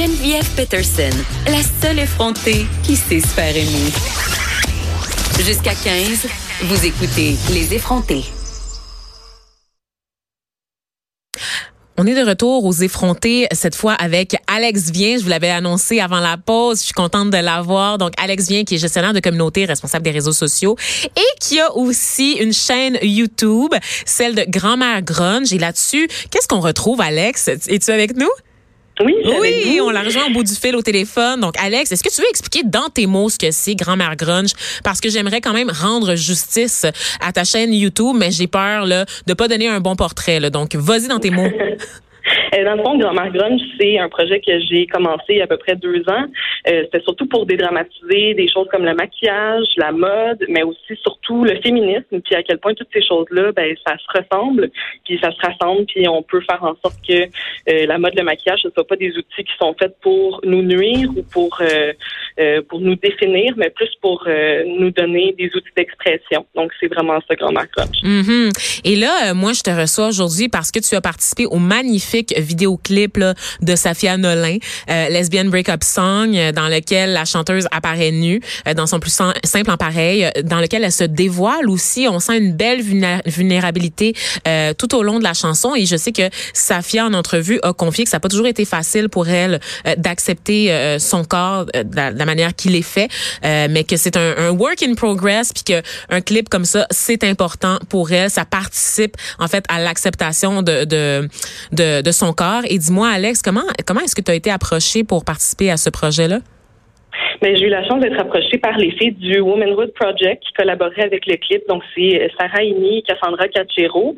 Geneviève Peterson, la seule effrontée qui sait se faire aimer. Jusqu'à 15, vous écoutez Les effrontés. On est de retour aux effrontés, cette fois avec Alex Vien. Je vous l'avais annoncé avant la pause. Je suis contente de l'avoir. Donc, Alex Vien, qui est gestionnaire de communauté, responsable des réseaux sociaux et qui a aussi une chaîne YouTube, celle de Grand-mère Grunge. Et là-dessus, qu'est-ce qu'on retrouve, Alex? Es-tu avec nous? Oui, oui, on l'a rejoint au bout du fil au téléphone. Donc, Alex, est-ce que tu veux expliquer dans tes mots ce que c'est Grand-mère Grunge? Parce que j'aimerais quand même rendre justice à ta chaîne YouTube, mais j'ai peur là, de pas donner un bon portrait. Là. Donc, vas-y dans tes mots. Euh, dans le fond, Grand-mère Grunge, c'est un projet que j'ai commencé il y a à peu près deux ans. Euh, C'était surtout pour dédramatiser des choses comme le maquillage, la mode, mais aussi surtout le féminisme, puis à quel point toutes ces choses-là, ben ça se ressemble, puis ça se rassemble, puis on peut faire en sorte que euh, la mode, le maquillage, ce ne soit pas des outils qui sont faits pour nous nuire ou pour euh, euh pour nous définir, mais plus pour nous donner des outils d'expression. Donc c'est vraiment ça, Grand-mère Grunge. Mm-hmm. Et là, moi, je te reçois aujourd'hui parce que tu as participé au magnifique vidéoclip là, de Safia Nolin, euh, Lesbian Breakup Song, euh, dans lequel la chanteuse apparaît nue, euh, dans son plus simple en pareil, euh, dans lequel elle se dévoile aussi. On sent une belle vulnérabilité tout au long de la chanson. Et je sais que Safia, en entrevue, a confié que ça n'a pas toujours été facile pour elle d'accepter son corps de la, manière qu'il est fait, mais que c'est un, un, work in progress, puis que un clip comme ça, c'est important pour elle. Ça participe en fait à l'acceptation de, de, de, de son Et dis-moi, Alex, comment, comment est-ce que tu as été approché pour participer à ce projet-là? Mais j'ai eu la chance d'être approchée par les filles du Womanhood Project qui collaboraient avec le clip. Donc, c'est euh, Sarah Imi et Cassandra Cachero.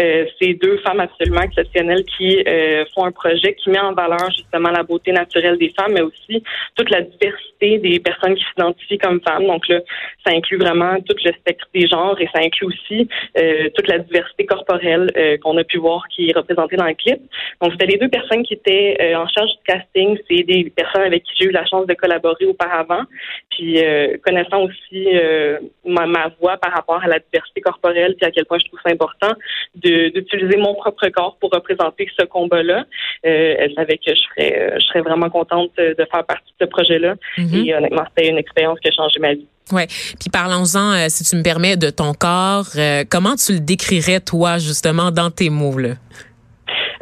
Euh, c'est deux femmes absolument exceptionnelles qui euh, font un projet qui met en valeur justement la beauté naturelle des femmes, mais aussi toute la diversité des personnes qui s'identifient comme femmes. Donc là, ça inclut vraiment tout le spectre des genres et ça inclut aussi euh, toute la diversité corporelle euh, qu'on a pu voir qui est représentée dans le clip. Donc, c'était les deux personnes qui étaient en charge du casting. C'est des personnes avec qui j'ai eu la chance de collaborer au auparavant. Puis euh, connaissant aussi euh, ma, ma, voix par rapport à la diversité corporelle, puis à quel point je trouve ça important d'utiliser mon propre corps pour représenter ce combat-là. Euh, elle savait que je serais, je serais vraiment contente de faire partie de ce projet-là. Mm-hmm. Et honnêtement, c'était une expérience qui a changé ma vie. Ouais. Puis parlons-en, si tu me permets, de ton corps. comment tu le décrirais toi justement dans tes mots là?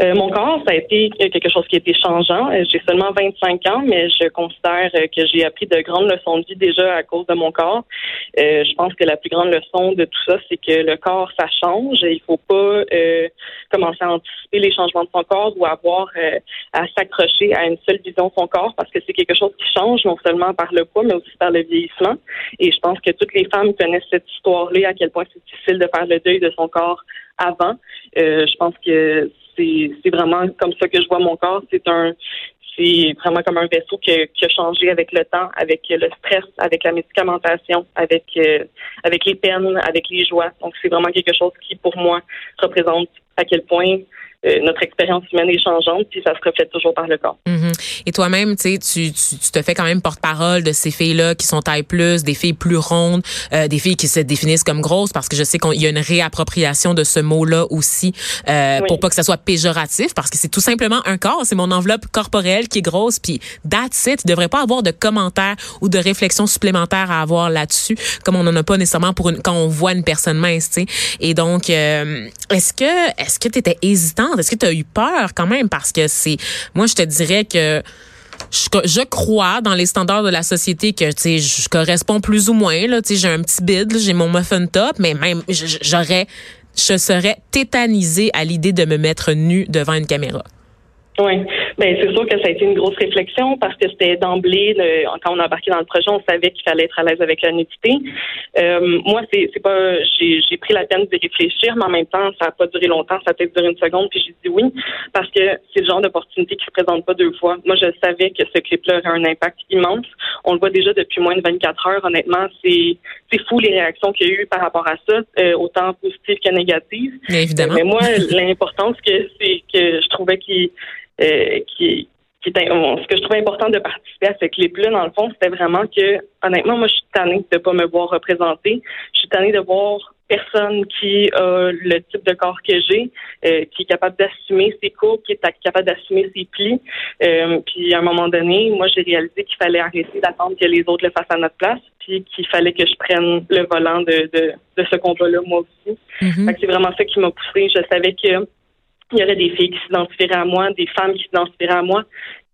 Euh, mon corps, ça a été quelque chose qui a été changeant. Euh, j'ai seulement 25 ans, mais je considère euh, que j'ai appris de grandes leçons de vie déjà à cause de mon corps. je pense que la plus grande leçon de tout ça, c'est que le corps, ça change. Il faut pas commencer à anticiper les changements de son corps ou avoir à s'accrocher à une seule vision de son corps parce que c'est quelque chose qui change non seulement par le poids, mais aussi par le vieillissement. Et je pense que toutes les femmes connaissent cette histoire-là, à quel point c'est difficile de faire le deuil de son corps avant. je pense que c'est vraiment comme ça que je vois mon corps. C'est un c'est vraiment comme un vaisseau qui a, changé avec le temps, avec le stress, avec la médicamentation, avec euh, avec les peines, avec les joies. Donc c'est vraiment quelque chose qui pour moi représente à quel point euh, notre expérience humaine est changeante, puis ça se reflète toujours par le corps. Mm-hmm. Et toi-même, tu, tu, tu te fais quand même porte-parole de ces filles-là qui sont taille plus, des filles plus rondes, euh, des filles qui se définissent comme grosses, parce que je sais qu'il y a une réappropriation de ce mot-là aussi, euh, pour pas que ça soit péjoratif, parce que c'est tout simplement un corps, c'est mon enveloppe corporelle qui est grosse, puis that's it. Il devrait pas avoir de commentaires ou de réflexions supplémentaires à avoir là-dessus, comme on n'en a pas nécessairement pour une, quand on voit une personne mince, tu sais. Et donc, euh, est-ce que est-ce que tu étais hésitant est-ce que tu as eu peur quand même? Parce que c'est. Moi, je te dirais que. Je, crois dans les standards de la société que tu sais je corresponds plus ou moins là tu sais j'ai un petit bide j'ai mon muffin top mais même j'aurais je serais tétanisée à l'idée de me mettre nue devant une caméra. Oui, ben c'est sûr que ça a été une grosse réflexion parce que c'était d'emblée quand on a embarqué dans le projet, on savait qu'il fallait être à l'aise avec la nudité. Euh, moi, c'est c'est pas j'ai pris la peine de réfléchir, mais en même temps, ça n'a pas duré longtemps, ça a peut-être duré une seconde, puis j'ai dit oui parce que c'est le genre d'opportunité qui se présente pas deux fois. Moi, je savais que ce clip-là aurait un impact immense. On le voit déjà depuis moins de 24 heures. Honnêtement, c'est c'est fou les réactions qu'il y a eu par rapport à ça, euh, autant positives que négatives. évidemment. mais moi, l'importance que c'est que je trouvais qu'il euh, qui, qui ce que je trouvais important de participer à ce clip-là, dans le fond, c'était vraiment que, honnêtement, moi, je suis tannée de pas me voir représenter. Je suis tannée de voir personne qui a le type de corps que j'ai, euh, qui est capable d'assumer ses courbes, qui est capable d'assumer ses plis. Euh, puis à un moment donné, moi j'ai réalisé qu'il fallait arrêter d'attendre que les autres le fassent à notre place, puis qu'il fallait que je prenne le volant de, de, de ce combat-là moi aussi. Mm-hmm. C'est vraiment ça qui m'a poussé. Je savais que il y aurait des filles qui s'identifieraient à moi, des femmes qui s'identifieraient à moi.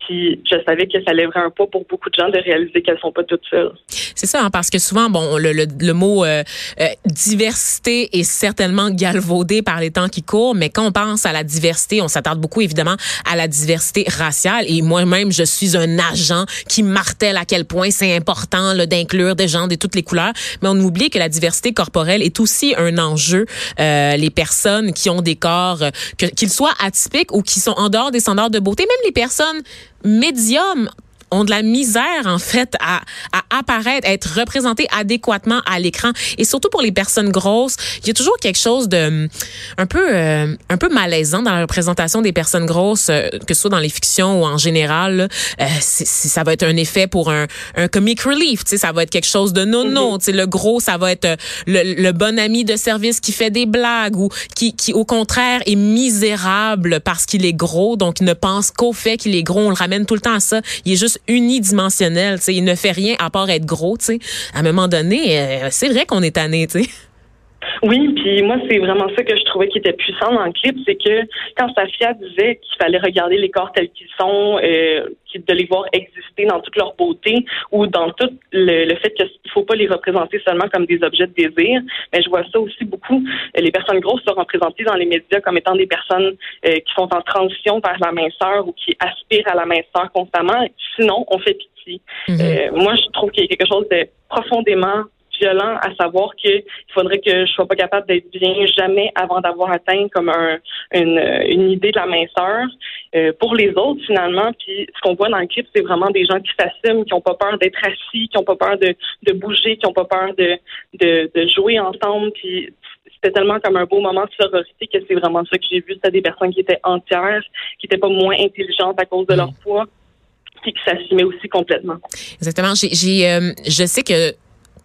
Puis je savais que ça lèverait un pas pour beaucoup de gens de réaliser qu'elles sont pas toutes seules. C'est ça, hein, parce que souvent, bon, le, le, le mot euh, euh, diversité est certainement galvaudé par les temps qui courent, mais quand on pense à la diversité, on s'attarde beaucoup évidemment à la diversité raciale. Et moi-même, je suis un agent qui martèle à quel point c'est important d'inclure des gens de toutes les couleurs. Mais on oublie que la diversité corporelle est aussi un enjeu. Euh, les personnes qui ont des corps, qu'ils soient atypiques ou qui sont en dehors des standards de beauté, même les personnes médium ont de la misère en fait à, à apparaître, à être représentés adéquatement à l'écran. Et surtout pour les personnes grosses, il y a toujours quelque chose de un peu euh, un peu malaisant dans la représentation des personnes grosses, euh, que ce soit dans les fictions ou en général. Euh, ça va être un effet pour un, un comic relief, tu sais, ça va être quelque chose de non non. Mm-hmm. Tu sais, le gros, ça va être euh, le, le, bon ami de service qui fait des blagues ou qui qui au contraire est misérable parce qu'il est gros, donc il ne pense qu'au fait qu'il est gros. On le ramène tout le temps à ça. Il est juste unidimensionnel. sais, il ne fait rien à part être gros. sais. À un moment donné, euh, c'est vrai qu'on est tanné. sais. Oui, puis moi, c'est vraiment ça que je trouvais qui était puissant dans le clip, c'est que quand Safia disait qu'il fallait regarder les corps tels qu'ils sont, euh, de les voir exister dans toute leur beauté ou dans tout le, fait qu'il ne faut pas les représenter seulement comme des objets de désir, mais je vois ça aussi beaucoup. Les personnes grosses sont représentées dans les médias comme étant des personnes euh, qui sont en transition vers la minceur ou qui aspirent à la minceur constamment. Sinon, on fait pitié. Mm-hmm. Euh, moi, je trouve qu'il y a quelque chose de profondément violent à savoir qu'il faudrait que je sois pas capable d'être bien jamais avant d'avoir atteint comme un, une, une idée de la minceur. Euh, pour les autres, finalement, puis ce qu'on voit dans le clip, c'est vraiment des gens qui s'assument, qui ont pas peur d'être assis, qui ont pas peur de, de bouger, qui ont pas peur de, de, de jouer ensemble. Puis c'était tellement comme un beau moment de sororité que c'est vraiment ça que j'ai vu. C'était des personnes qui étaient entières, qui étaient pas moins intelligentes à cause de leur mm. poids, puis qui s'assumaient aussi complètement. Exactement. J'ai, euh, je sais que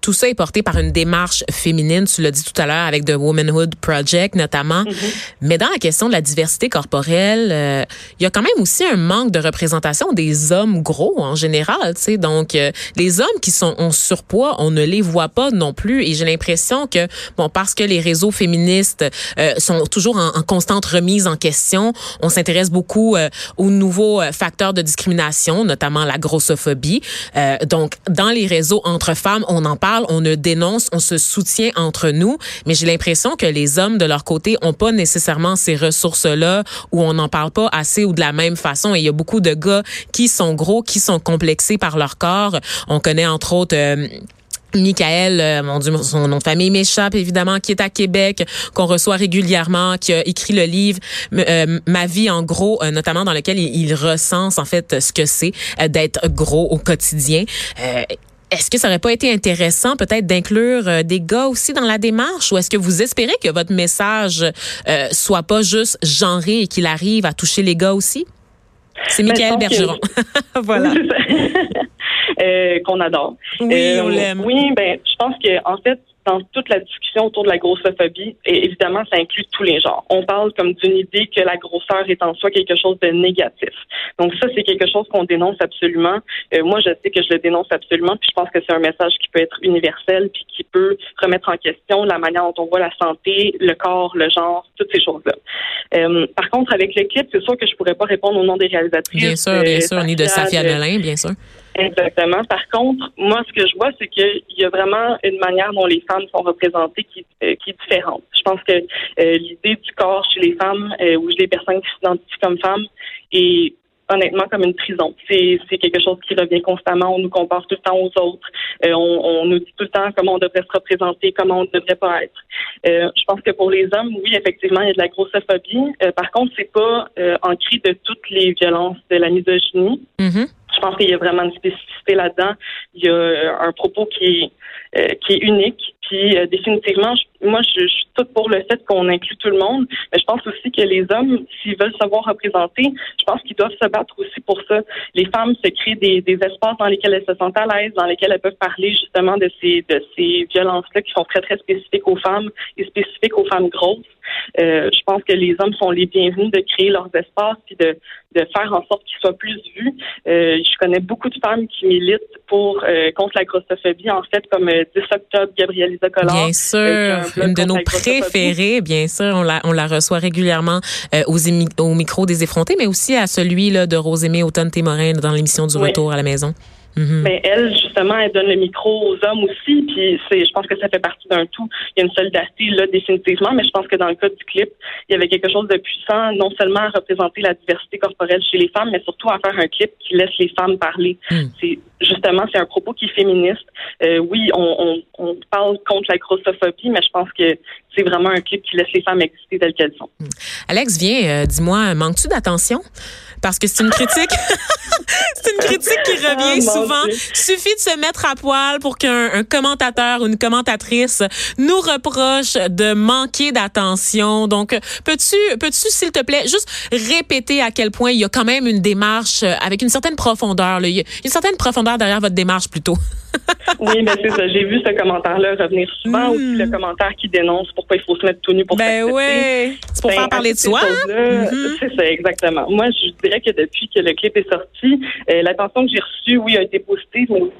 tout ça est porté par une démarche féminine, tu l'as dit tout à l'heure avec The Womanhood Project notamment. Mm-hmm. Mais dans la question de la diversité corporelle, euh, il y a quand même aussi un manque de représentation des hommes gros en général, tu sais. Donc euh, les hommes qui sont en surpoids, on ne les voit pas non plus et j'ai l'impression que bon parce que les réseaux féministes euh, sont toujours en, en, constante remise en question, on s'intéresse beaucoup aux nouveaux facteurs de discrimination, notamment la grossophobie. donc dans les réseaux entre femmes, on en parle on ne dénonce, on se soutient entre nous, mais j'ai l'impression que les hommes de leur côté ont pas nécessairement ces ressources-là ou on n'en parle pas assez ou de la même façon. Et il y a beaucoup de gars qui sont gros, qui sont complexés par leur corps. On connaît entre autres euh, Michael, euh, mon Dieu, son nom de famille m'échappe évidemment, qui est à Québec, qu'on reçoit régulièrement, qui a écrit le livre euh, Ma vie en gros, notamment dans lequel il, il, recense en fait ce que c'est d'être gros au quotidien. Est-ce que ça aurait pas été intéressant peut-être d'inclure euh, des gars aussi dans la démarche? Ou est-ce que vous espérez que votre message euh, soit pas juste genré et qu'il arrive à toucher les gars aussi? C'est ben, Michael Bergeron. voilà. Euh, qu'on adore. Oui, on l'aime. Oui, ben, je pense que en fait, dans toute la discussion autour de la grossophobie, et évidemment, ça inclut tous les genres. On parle comme d'une idée que la grosseur est en soi quelque chose de négatif. Donc ça, c'est quelque chose qu'on dénonce absolument. Euh, moi, je sais que je le dénonce absolument, puis je pense que c'est un message qui peut être universel, puis qui peut remettre en question la manière dont on voit la santé, le corps, le genre, toutes ces choses-là. Euh, par contre, avec le clip, c'est sûr que je pourrais pas répondre au nom des réalisatrices. Bien sûr, bien sûr, ni de Safia Nolin, bien sûr. Exactement. Par contre, moi, ce que je vois, c'est qu'il y a vraiment une manière dont les femmes sont représentées qui, euh, qui est différente. Je pense que euh, l'idée du corps chez les femmes euh, ou chez les personnes qui s'identifient comme femmes est honnêtement comme une prison. C'est, quelque chose qui revient constamment. On nous compare tout le temps aux autres. on, on, nous dit tout le temps comment on devrait se représenter, comment on ne devrait pas être. je pense que pour les hommes, oui, effectivement, il y a de la grossophobie. par contre, c'est pas ancré de toutes les violences de la misogynie. Mm-hmm. Je pense qu'il y a vraiment une spécificité là-dedans. Il y a un propos qui est, euh, qui est unique. Puis euh, définitivement, moi, je, suis toute pour le fait qu'on inclut tout le monde, mais je pense aussi que les hommes, s'ils veulent savoir représenter, je pense qu'ils doivent se battre aussi pour ça. Les femmes se créent des, des espaces dans lesquels elles se sentent à l'aise, dans lesquels elles peuvent parler justement de ces de ces violences-là qui sont très très spécifiques aux femmes et spécifiques aux femmes grosses. Euh, je pense que les hommes sont les bienvenus de créer leurs espaces puis de, de faire en sorte qu'ils soient plus vus. Euh, je connais beaucoup de femmes qui militent pour euh, contre la grossophobie, en fait, comme 10 octobre, Gabrielle Lisa Bien sûr, une de nos préférées, bien sûr, on la, on la reçoit régulièrement aux au micro des effrontés, mais aussi à celui là, de Rosémée Automne-Témorin dans l'émission du Retour à la maison. Mhm. Mais elle, justement, elle donne le micro aux hommes aussi, puis c'est, je pense que ça fait partie d'un tout. Il y a une solidarité là définitivement, mais je pense que dans le cas du clip, il y avait quelque chose de puissant, non seulement à représenter la diversité corporelle chez les femmes, mais surtout à faire un clip qui laisse les femmes parler. Mhm. C'est justement, c'est un propos qui est féministe. Euh, oui, on, on, on, parle contre la grossophobie, mais je pense que c'est vraiment un clip qui laisse les femmes exister telles qu'elles sont. Mhm. Alex, viens, euh, dis-moi, manques-tu d'attention? Parce que c'est une critique. c'est une critique qui revient ah, souvent. Suffit de se mettre à poil pour qu'un commentateur ou une commentatrice nous reproche de manquer d'attention. Donc, peux-tu, peux-tu, s'il te plaît, juste répéter à quel point il y a quand même une démarche avec une certaine profondeur. Là. Il y a une certaine profondeur derrière votre démarche plutôt. Oui, mais c'est ça. J'ai vu ce commentaire-là revenir souvent. Aussi le hmm. commentaire qui dénonce pourquoi il faut se mettre tout nu pour Ben oui. C'est pour ben, faire parler de soi. Mm-hmm. C'est ça, exactement. Moi, je dirais que depuis que le clip est sorti, euh, l'attention que j'ai reçue, oui, a été positive, mais aussi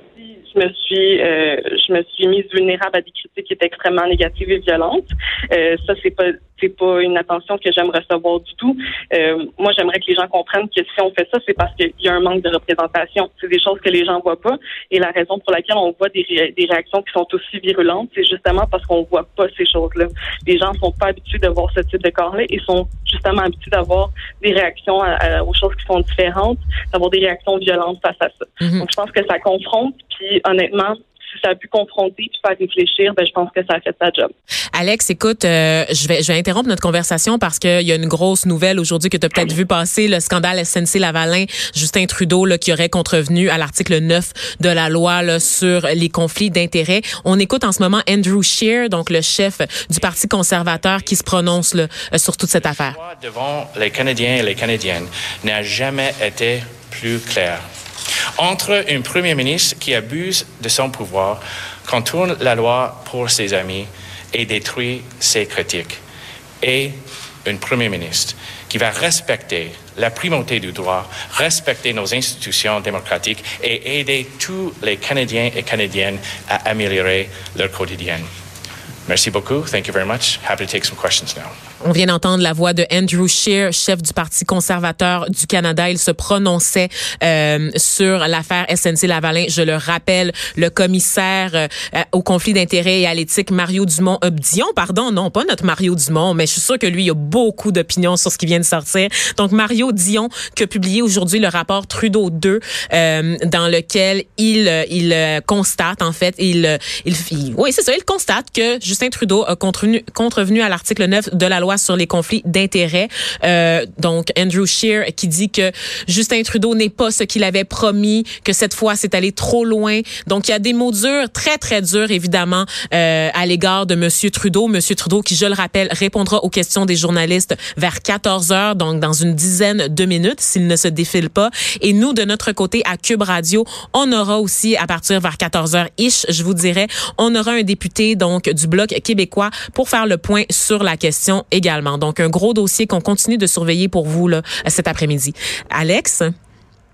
je me suis euh, je me suis mise vulnérable à des critiques qui étaient extrêmement négatives et violentes. Euh, ça, c'est pas c'est pas une attention que j'aime recevoir du tout. Euh, moi, j'aimerais que les gens comprennent que si on fait ça, c'est parce qu'il y a un manque de représentation. C'est des choses que les gens voient pas. Et la raison pour laquelle on voit des, des réactions qui sont aussi virulentes, c'est justement parce qu'on voit pas ces choses-là. Les gens sont pas habitués de voir ce type de corps-là et sont justement habitués d'avoir des réactions aux choses qui sont différentes, d'avoir des réactions violentes face à ça. Mm-hmm. Donc, je pense que ça confronte. Puis, honnêtement, ça a pu confronter puis faire réfléchir, ben, je pense que ça a fait sa job. Alex, écoute, euh, je vais je vais interrompre notre conversation parce qu'il y a une grosse nouvelle aujourd'hui que tu as peut-être vu passer, le scandale SNC Lavalin, Justin Trudeau là, qui aurait contrevenu à l'article 9 de la loi là, sur les conflits d'intérêts. On écoute en ce moment Andrew Scheer, donc le chef du Parti conservateur, qui se prononce là, sur toute cette affaire. Devant les Canadiens et les Canadiennes n'a jamais été plus clair. Entre un premier ministre qui abuse de son pouvoir, contourne la loi pour ses amis et détruit ses critiques, et un premier ministre qui va respecter la primauté du droit, respecter nos institutions démocratiques et aider tous les Canadiens et Canadiennes à améliorer leur quotidien. Merci beaucoup. Thank you very much. Happy to take some questions now. On vient d'entendre la voix de Andrew Scheer, chef du Parti conservateur du Canada. Il se prononçait euh, sur l'affaire SNC Lavalin. Je le rappelle, le commissaire euh, au conflit d'intérêts et à l'éthique, Mario Dumont, euh, Dion, pardon, non, pas notre Mario Dumont, mais je suis sûre que lui, il a beaucoup d'opinions sur ce qui vient de sortir. Donc, Mario Dion, qui a publié aujourd'hui le rapport Trudeau 2, euh, dans lequel il, il constate, en fait, il, il, oui, c'est ça, il constate que Justin Trudeau a contrevenu, contrevenu à l'article 9 de la loi sur les conflits d'intérêts. Euh, donc, Andrew Scheer qui dit que Justin Trudeau n'est pas ce qu'il avait promis, que cette fois, c'est allé trop loin. Donc, il y a des mots durs, très, très durs, évidemment, euh, à l'égard de Monsieur Trudeau. Monsieur Trudeau, qui, je le rappelle, répondra aux questions des journalistes vers 14 heures, donc dans une dizaine de minutes, s'il ne se défile pas. Et nous, de notre côté, à Cube Radio, on aura aussi, à partir vers 14 heures ish, je vous dirais, on aura un député, donc, du Bloc québécois pour faire le point sur la question également. Donc, un gros dossier qu'on continue de surveiller pour vous là, cet après-midi. Alex?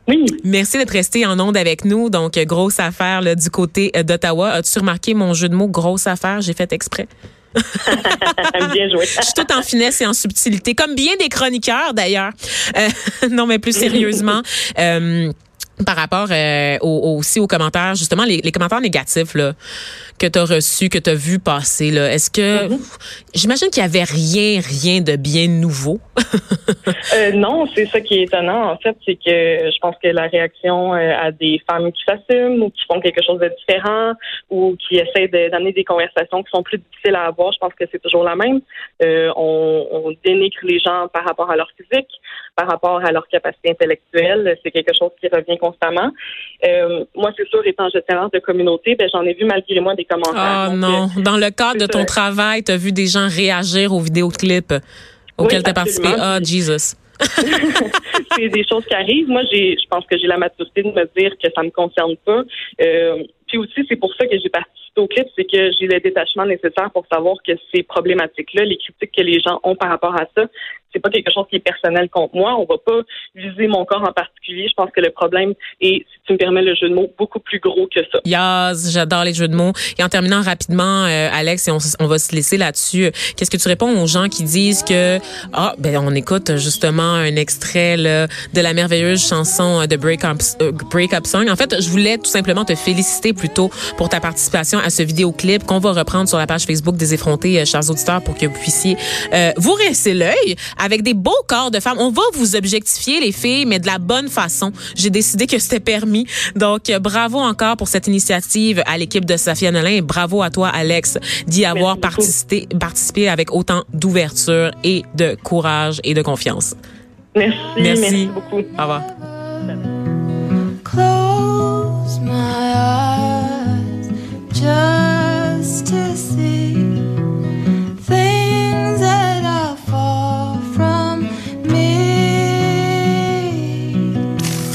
Oui. Merci d'être resté en onde avec nous. Donc, grosse affaire là, du côté euh, d'Ottawa. As-tu remarqué mon jeu de mots, grosse affaire? J'ai fait exprès. bien joué. Je suis tout en finesse et en subtilité, comme bien des chroniqueurs d'ailleurs. Euh, non, mais plus sérieusement. Euh, par rapport euh, aussi aux commentaires, justement, les, commentaires négatifs là, que tu as reçus, que tu as vu passer. Là, est-ce que. Mm-hmm. J'imagine qu'il n'y avait rien, rien de bien nouveau? euh, non, c'est ça qui est étonnant, en fait, c'est que je pense que la réaction euh, à des femmes qui s'assument ou qui font quelque chose de différent ou qui essaient d'amener des conversations qui sont plus difficiles à avoir, je pense que c'est toujours la même. Euh, on, on dénigre les gens par rapport à leur physique, par rapport à leur capacité intellectuelle. C'est quelque chose qui revient constamment. Euh, moi, c'est sûr, étant gestionnaire de communauté, ben, j'en ai vu malgré moi des commentaires. Oh non. Dans le cadre de ton travail, tu as vu des gens réagir aux vidéoclips auxquels tu as participé? Oh, Jesus. c'est des choses qui arrivent. Moi, j'ai, je pense que j'ai la maturité de me dire que ça me concerne pas. Euh, puis aussi, c'est pour ça que j'ai participé clip, c'est que j'ai le détachement nécessaire pour savoir que ces problématiques-là, les critiques que les gens ont par rapport à ça, c'est pas quelque chose qui est personnel contre moi. On va pas viser mon corps en particulier. Je pense que le problème est, si tu me permets le jeu de mots, beaucoup plus gros que ça. Yes, j'adore les jeux de mots. Et en terminant rapidement, euh, Alex, et on, va se laisser là-dessus. Qu'est-ce que tu réponds aux gens qui disent que ah ben on écoute justement un extrait là, de la merveilleuse chanson de Break euh, Break Up Song. En fait, je voulais tout simplement te féliciter plutôt pour ta participation à ce vidéoclip qu'on va reprendre sur la page Facebook des effrontés, euh, chers auditeurs, pour que vous puissiez euh, vous rester l'œil avec des beaux corps de femmes. On va vous objectifier, les filles, mais de la bonne façon. J'ai décidé que c'était permis. Donc, euh, bravo encore pour cette initiative à l'équipe de Safia Nolin et bravo à toi, Alex, d'y avoir participé, participé avec autant d'ouverture et de courage et de confiance. Merci. Merci, merci beaucoup. Au revoir. just